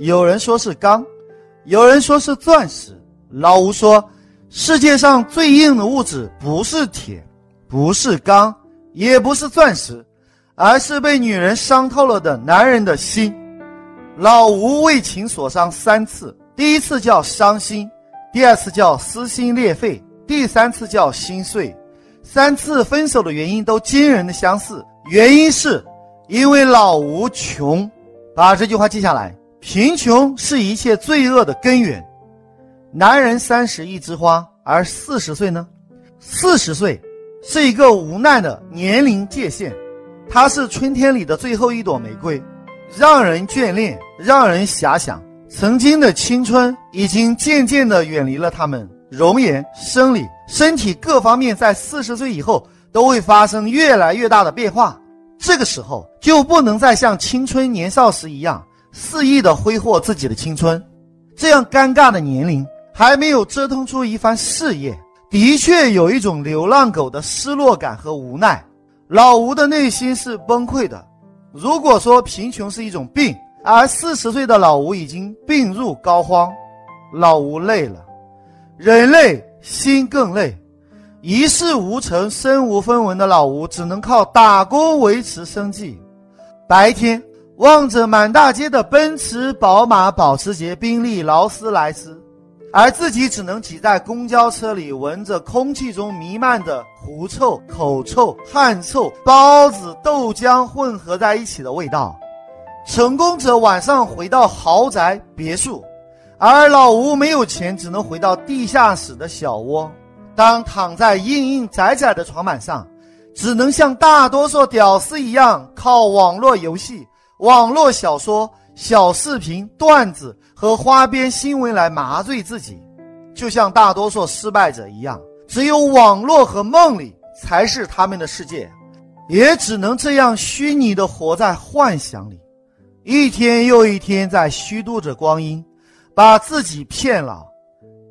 有人说是钢，有人说是钻石。老吴说，世界上最硬的物质不是铁，不是钢，也不是钻石，而是被女人伤透了的男人的心。老吴为情所伤三次，第一次叫伤心，第二次叫撕心裂肺，第三次叫心碎。三次分手的原因都惊人的相似，原因是因为老吴穷。把这句话记下来。贫穷是一切罪恶的根源。男人三十一枝花，而四十岁呢？四十岁是一个无奈的年龄界限，它是春天里的最后一朵玫瑰，让人眷恋，让人遐想。曾经的青春已经渐渐地远离了他们，容颜、生理、身体各方面在四十岁以后都会发生越来越大的变化。这个时候就不能再像青春年少时一样。肆意的挥霍自己的青春，这样尴尬的年龄还没有折腾出一番事业，的确有一种流浪狗的失落感和无奈。老吴的内心是崩溃的。如果说贫穷是一种病，而四十岁的老吴已经病入膏肓，老吴累了，人累心更累，一事无成、身无分文的老吴只能靠打工维持生计。白天。望着满大街的奔驰、宝马、保时捷、宾利、劳斯莱斯，而自己只能挤在公交车里，闻着空气中弥漫的狐臭、口臭、汗臭、包子、豆浆混合在一起的味道。成功者晚上回到豪宅别墅，而老吴没有钱，只能回到地下室的小窝。当躺在硬硬窄窄的床板上，只能像大多数屌丝一样，靠网络游戏。网络小说、小视频、段子和花边新闻来麻醉自己，就像大多数失败者一样，只有网络和梦里才是他们的世界，也只能这样虚拟的活在幻想里，一天又一天在虚度着光阴，把自己骗了，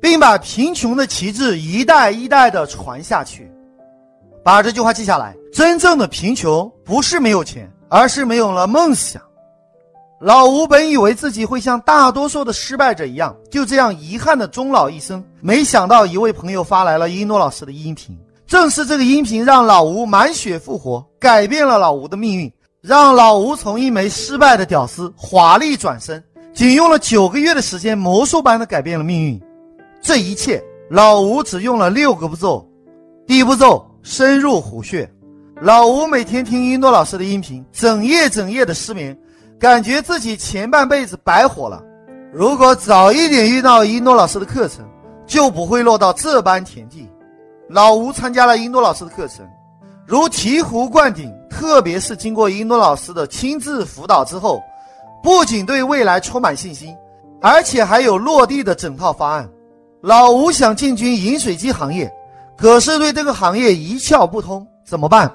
并把贫穷的旗帜一代一代的传下去。把这句话记下来：真正的贫穷不是没有钱。而是没有了梦想。老吴本以为自己会像大多数的失败者一样，就这样遗憾的终老一生。没想到一位朋友发来了一诺老师的音频，正是这个音频让老吴满血复活，改变了老吴的命运，让老吴从一枚失败的屌丝华丽转身，仅用了九个月的时间，魔术般的改变了命运。这一切，老吴只用了六个步骤。第一步骤，深入虎穴。老吴每天听一诺老师的音频，整夜整夜的失眠，感觉自己前半辈子白活了。如果早一点遇到一诺老师的课程，就不会落到这般田地。老吴参加了一诺老师的课程，如醍醐灌顶。特别是经过一诺老师的亲自辅导之后，不仅对未来充满信心，而且还有落地的整套方案。老吴想进军饮水机行业，可是对这个行业一窍不通，怎么办？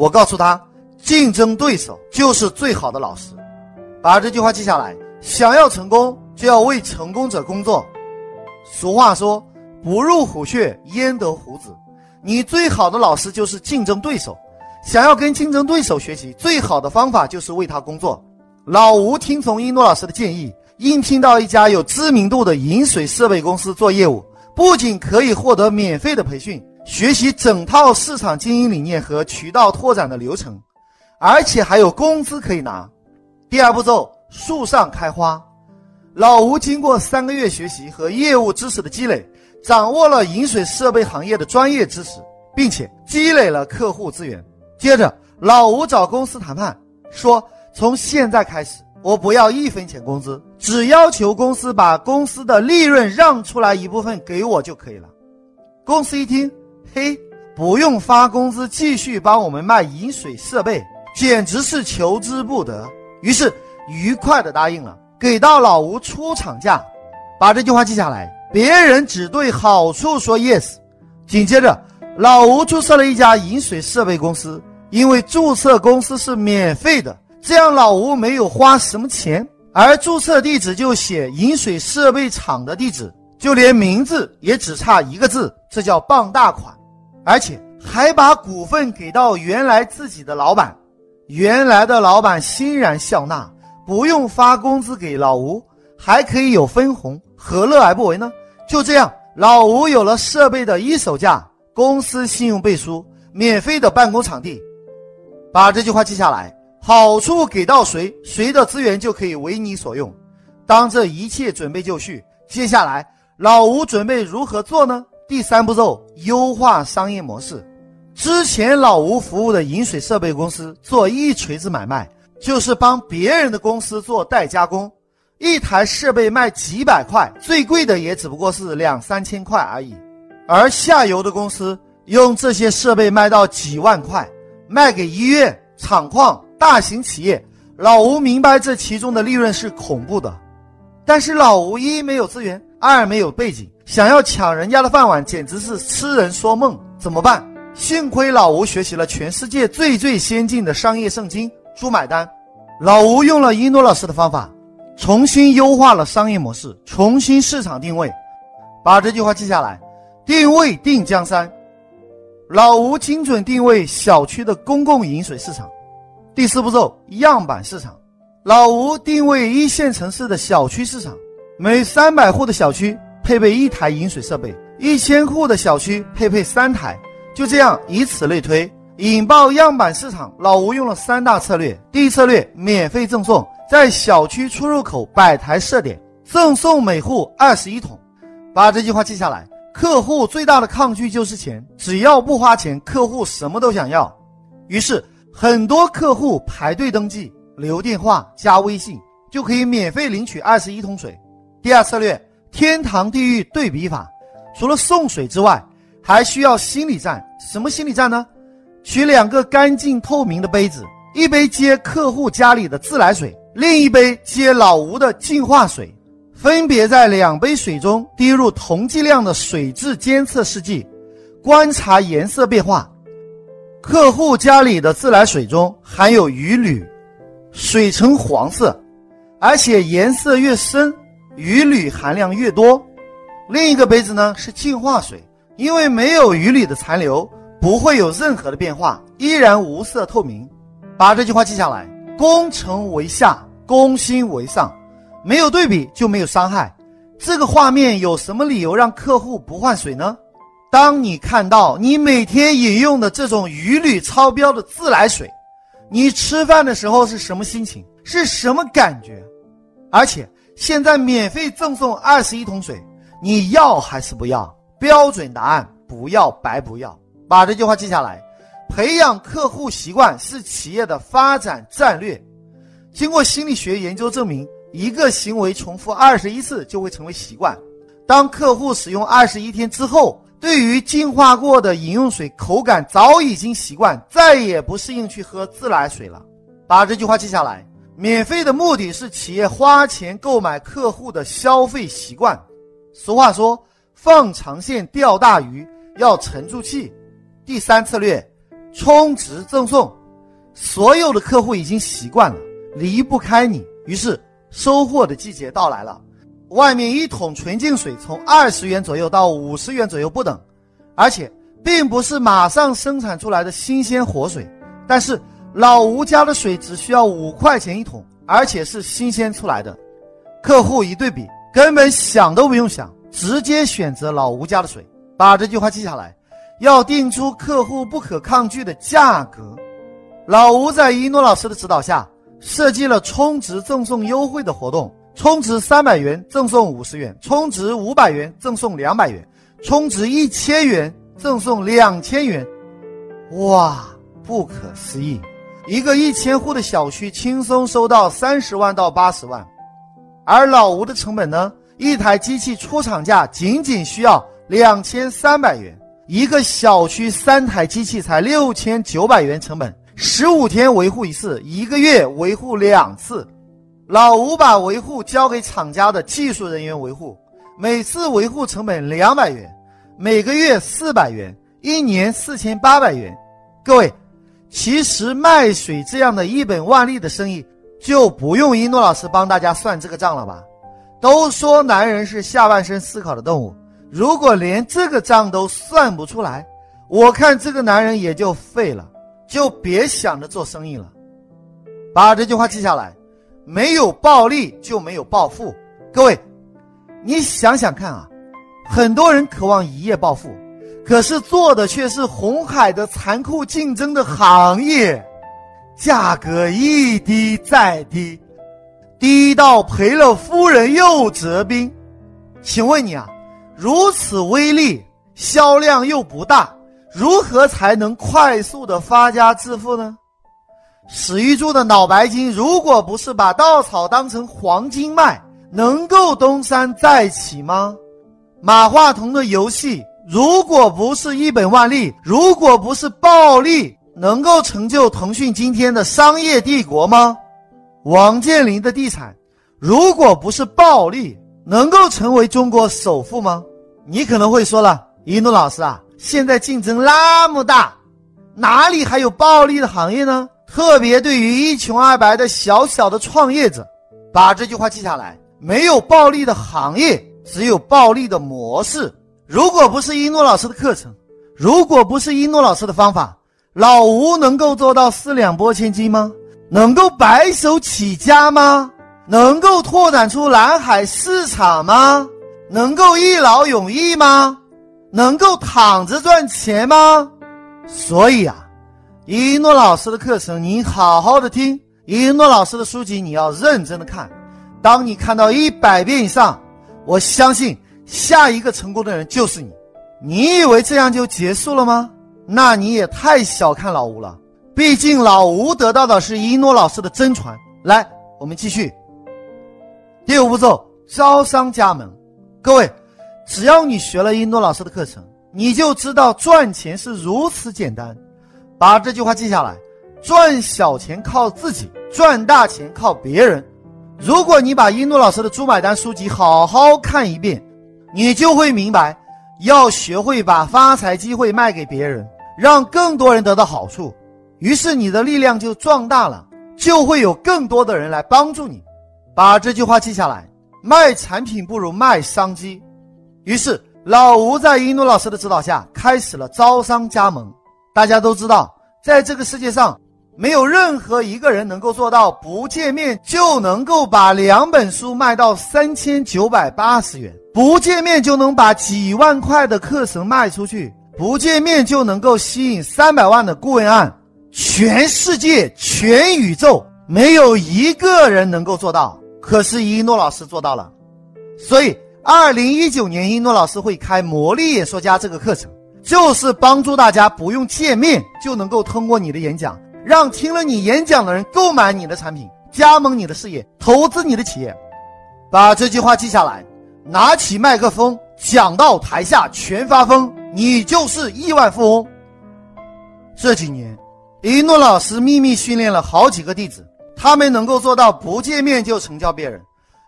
我告诉他，竞争对手就是最好的老师。把这句话记下来。想要成功，就要为成功者工作。俗话说：“不入虎穴，焉得虎子。”你最好的老师就是竞争对手。想要跟竞争对手学习，最好的方法就是为他工作。老吴听从一诺老师的建议，应聘到一家有知名度的饮水设备公司做业务，不仅可以获得免费的培训。学习整套市场经营理念和渠道拓展的流程，而且还有工资可以拿。第二步骤，树上开花。老吴经过三个月学习和业务知识的积累，掌握了饮水设备行业的专业知识，并且积累了客户资源。接着，老吴找公司谈判，说从现在开始，我不要一分钱工资，只要求公司把公司的利润让出来一部分给我就可以了。公司一听。嘿，不用发工资，继续帮我们卖饮水设备，简直是求之不得。于是愉快的答应了，给到老吴出厂价，把这句话记下来。别人只对好处说 yes。紧接着，老吴注册了一家饮水设备公司，因为注册公司是免费的，这样老吴没有花什么钱，而注册地址就写饮水设备厂的地址，就连名字也只差一个字，这叫傍大款，而且还把股份给到原来自己的老板，原来的老板欣然笑纳。不用发工资给老吴，还可以有分红，何乐而不为呢？就这样，老吴有了设备的一手价，公司信用背书，免费的办公场地。把这句话记下来，好处给到谁，谁的资源就可以为你所用。当这一切准备就绪，接下来老吴准备如何做呢？第三步骤，优化商业模式。之前老吴服务的饮水设备公司做一锤子买卖。就是帮别人的公司做代加工，一台设备卖几百块，最贵的也只不过是两三千块而已。而下游的公司用这些设备卖到几万块，卖给医院、厂矿、大型企业。老吴明白这其中的利润是恐怖的，但是老吴一没有资源，二没有背景，想要抢人家的饭碗简直是痴人说梦。怎么办？幸亏老吴学习了全世界最最先进的商业圣经。猪买单，老吴用了一诺老师的方法，重新优化了商业模式，重新市场定位。把这句话记下来：定位定江山。老吴精准定位小区的公共饮水市场。第四步骤，样板市场。老吴定位一线城市的小区市场，每三百户的小区配备一台饮水设备，一千户的小区配备三台，就这样以此类推。引爆样板市场，老吴用了三大策略。第一策略，免费赠送，在小区出入口摆台设点，赠送每户二十一桶。把这句话记下来。客户最大的抗拒就是钱，只要不花钱，客户什么都想要。于是很多客户排队登记，留电话加微信，就可以免费领取二十一桶水。第二策略，天堂地狱对比法。除了送水之外，还需要心理战。什么心理战呢？取两个干净透明的杯子，一杯接客户家里的自来水，另一杯接老吴的净化水，分别在两杯水中滴入同剂量的水质监测试剂，观察颜色变化。客户家里的自来水中含有余铝，水呈黄色，而且颜色越深，余铝含量越多。另一个杯子呢是净化水，因为没有余铝的残留。不会有任何的变化，依然无色透明。把这句话记下来：攻城为下，攻心为上。没有对比就没有伤害。这个画面有什么理由让客户不换水呢？当你看到你每天饮用的这种余氯超标的自来水，你吃饭的时候是什么心情？是什么感觉？而且现在免费赠送二十一桶水，你要还是不要？标准答案：不要白不要。把这句话记下来，培养客户习惯是企业的发展战略。经过心理学研究证明，一个行为重复二十一次就会成为习惯。当客户使用二十一天之后，对于净化过的饮用水口感早已经习惯，再也不适应去喝自来水了。把这句话记下来，免费的目的是企业花钱购买客户的消费习惯。俗话说，放长线钓大鱼，要沉住气。第三策略，充值赠送，所有的客户已经习惯了，离不开你。于是收获的季节到来了，外面一桶纯净水从二十元左右到五十元左右不等，而且并不是马上生产出来的新鲜活水。但是老吴家的水只需要五块钱一桶，而且是新鲜出来的。客户一对比，根本想都不用想，直接选择老吴家的水。把这句话记下来。要定出客户不可抗拒的价格。老吴在一诺老师的指导下，设计了充值赠送优惠的活动：充值三百元赠送五十元，充值五百元赠送两百元，充值一千元赠送两千元。哇，不可思议！一个一千户的小区轻松收到三十万到八十万，而老吴的成本呢？一台机器出厂价仅仅需要两千三百元。一个小区三台机器才六千九百元成本，十五天维护一次，一个月维护两次。老吴把维护交给厂家的技术人员维护，每次维护成本两百元，每个月四百元，一年四千八百元。各位，其实卖水这样的一本万利的生意，就不用一诺老师帮大家算这个账了吧？都说男人是下半身思考的动物，如果连这个账都算不出来，我看这个男人也就废了，就别想着做生意了。把这句话记下来。没有暴利就没有暴富，各位，你想想看啊，很多人渴望一夜暴富，可是做的却是红海的残酷竞争的行业，价格一低再低，低到赔了夫人又折兵。请问你啊，如此微利，销量又不大，如何才能快速的发家致富呢？史玉柱的脑白金，如果不是把稻草当成黄金卖，能够东山再起吗？马化腾的游戏，如果不是一本万利，如果不是暴利，能够成就腾讯今天的商业帝国吗？王健林的地产，如果不是暴利，能够成为中国首富吗？你可能会说了，一诺老师啊，现在竞争那么大，哪里还有暴利的行业呢？特别对于一穷二白的小小的创业者，把这句话记下来：没有暴利的行业，只有暴利的模式。如果不是一诺老师的课程，如果不是一诺老师的方法，老吴能够做到四两拨千斤吗？能够白手起家吗？能够拓展出蓝海市场吗？能够一劳永逸吗？能够躺着赚钱吗？所以啊。一诺老师的课程，你好好的听；一诺老师的书籍，你要认真的看。当你看到一百遍以上，我相信下一个成功的人就是你。你以为这样就结束了吗？那你也太小看老吴了。毕竟老吴得到的是一诺老师的真传。来，我们继续。第五步骤：招商加盟。各位，只要你学了一诺老师的课程，你就知道赚钱是如此简单。把这句话记下来：赚小钱靠自己，赚大钱靠别人。如果你把一诺老师的《猪买单》书籍好好看一遍，你就会明白，要学会把发财机会卖给别人，让更多人得到好处，于是你的力量就壮大了，就会有更多的人来帮助你。把这句话记下来：卖产品不如卖商机。于是老吴在一诺老师的指导下，开始了招商加盟。大家都知道，在这个世界上，没有任何一个人能够做到不见面就能够把两本书卖到三千九百八十元，不见面就能把几万块的课程卖出去，不见面就能够吸引三百万的顾问案。全世界、全宇宙没有一个人能够做到，可是一诺老师做到了。所以，二零一九年一诺老师会开《魔力演说家》这个课程。就是帮助大家不用见面就能够通过你的演讲，让听了你演讲的人购买你的产品，加盟你的事业，投资你的企业。把这句话记下来，拿起麦克风讲到台下全发疯，你就是亿万富翁。这几年，一诺老师秘密训练了好几个弟子，他们能够做到不见面就成交别人，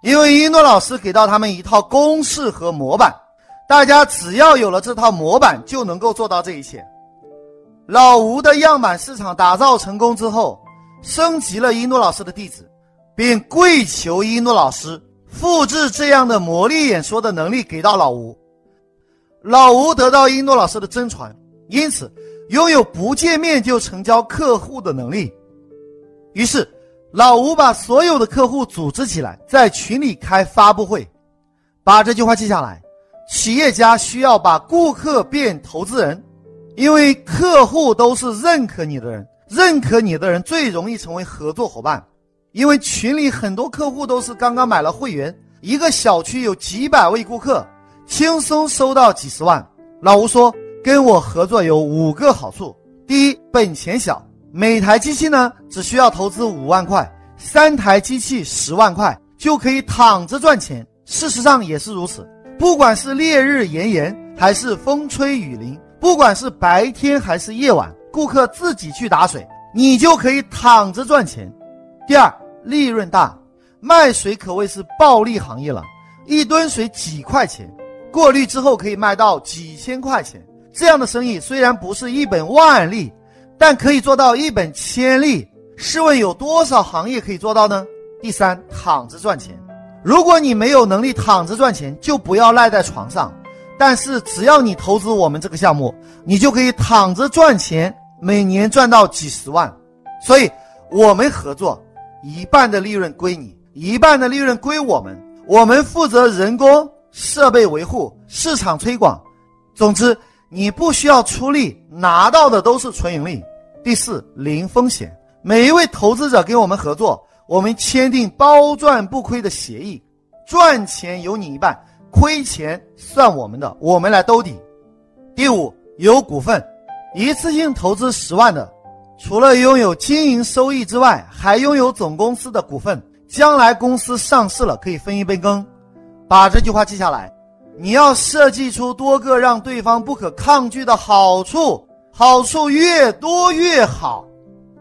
因为一诺老师给到他们一套公式和模板。大家只要有了这套模板，就能够做到这一切。老吴的样板市场打造成功之后，升级了一诺老师的弟子，并跪求一诺老师复制这样的魔力演说的能力给到老吴。老吴得到一诺老师的真传，因此拥有不见面就成交客户的能力。于是，老吴把所有的客户组织起来，在群里开发布会，把这句话记下来。企业家需要把顾客变投资人，因为客户都是认可你的人，认可你的人最容易成为合作伙伴。因为群里很多客户都是刚刚买了会员，一个小区有几百位顾客，轻松收到几十万。老吴说，跟我合作有五个好处：第一，本钱小，每台机器呢只需要投资五万块，三台机器十万块就可以躺着赚钱。事实上也是如此。不管是烈日炎炎还是风吹雨淋，不管是白天还是夜晚，顾客自己去打水，你就可以躺着赚钱。第二，利润大，卖水可谓是暴利行业了，一吨水几块钱，过滤之后可以卖到几千块钱。这样的生意虽然不是一本万利，但可以做到一本千利。试问有多少行业可以做到呢？第三，躺着赚钱。如果你没有能力躺着赚钱，就不要赖在床上。但是只要你投资我们这个项目，你就可以躺着赚钱，每年赚到几十万。所以，我们合作，一半的利润归你，一半的利润归我们。我们负责人工、设备维护、市场推广。总之，你不需要出力，拿到的都是纯盈利。第四，零风险。每一位投资者跟我们合作，我们签订包赚不亏的协议，赚钱有你一半，亏钱算我们的，我们来兜底。第五，有股份，一次性投资十万的，除了拥有经营收益之外，还拥有总公司的股份，将来公司上市了可以分一杯羹。把这句话记下来，你要设计出多个让对方不可抗拒的好处，好处越多越好。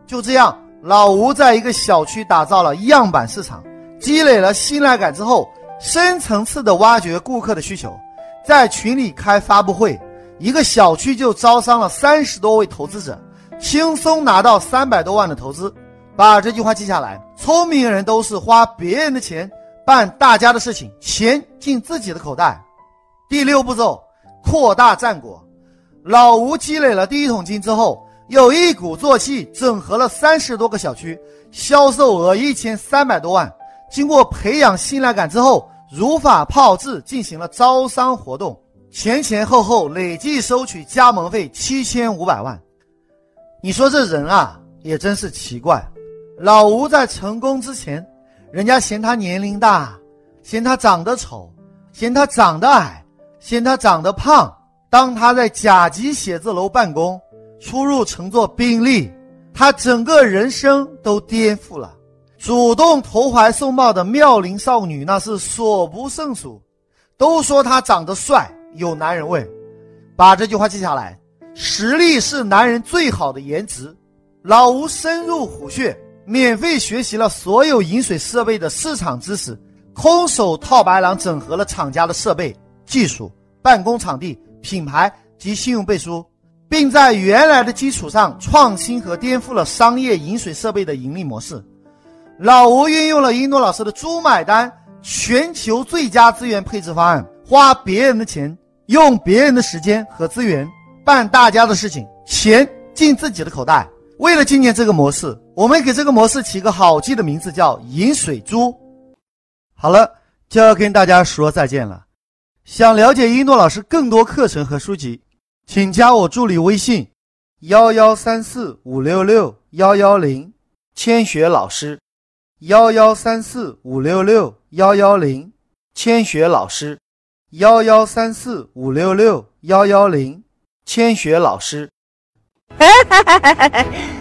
就这样，老吴在一个小区打造了样板市场，积累了信赖感之后，深层次的挖掘顾客的需求，在群里开发布会，一个小区就招商了三十多位投资者，轻松拿到三百多万的投资。把这句话记下来：聪明人都是花别人的钱办大家的事情，钱进自己的口袋。第六步骤，扩大战果。老吴积累了第一桶金之后。有一鼓作气，整合了三十多个小区，销售额一千三百多万。经过培养信赖感之后，如法炮制进行了招商活动，前前后后累计收取加盟费七千五百万。你说这人啊，也真是奇怪。老吴在成功之前，人家嫌他年龄大，嫌他长得丑，嫌他长得矮，嫌他长得胖。当他在甲级写字楼办公。出入乘坐宾利，他整个人生都颠覆了。主动投怀送抱的妙龄少女那是所不胜数，都说他长得帅，有男人味。把这句话记下来：实力是男人最好的颜值。老吴深入虎穴，免费学习了所有饮水设备的市场知识，空手套白狼，整合了厂家的设备、技术、办公场地、品牌及信用背书。并在原来的基础上创新和颠覆了商业饮水设备的盈利模式。老吴运用了一诺老师的“猪买单”全球最佳资源配置方案，花别人的钱，用别人的时间和资源办大家的事情，钱进自己的口袋。为了纪念这个模式，我们给这个模式起个好记的名字，叫“饮水猪”。好了，就要跟大家说再见了。想了解一诺老师更多课程和书籍。请加我助理微信：幺幺三四五六六幺幺零，千雪老师。幺幺三四五六六幺幺零，千雪老师。幺幺三四五六六幺幺零，千雪老师。